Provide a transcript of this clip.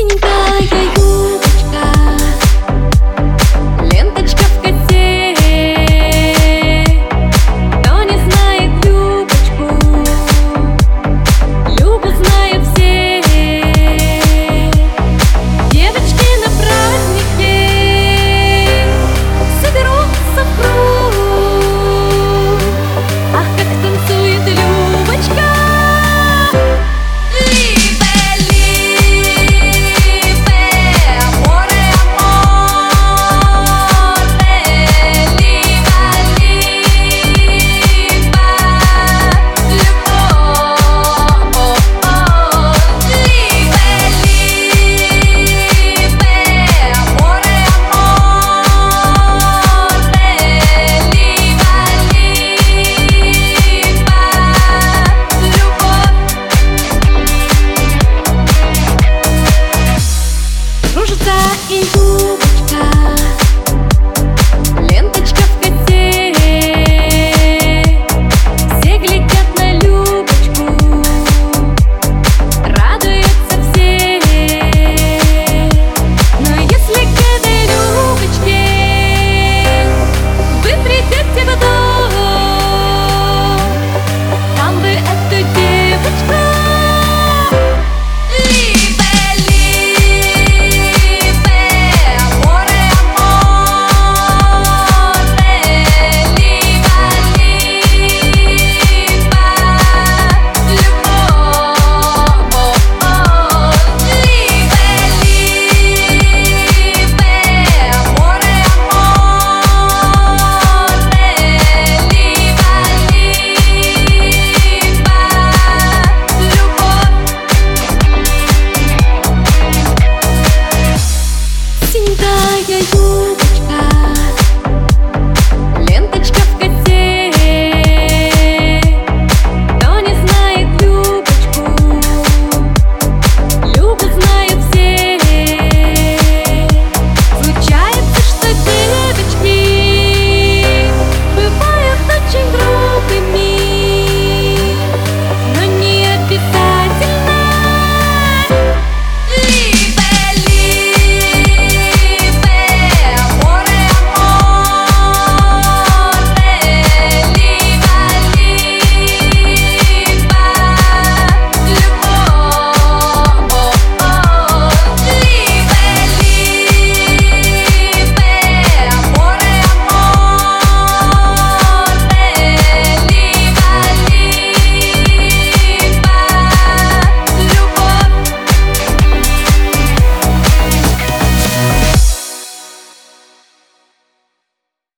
应该也。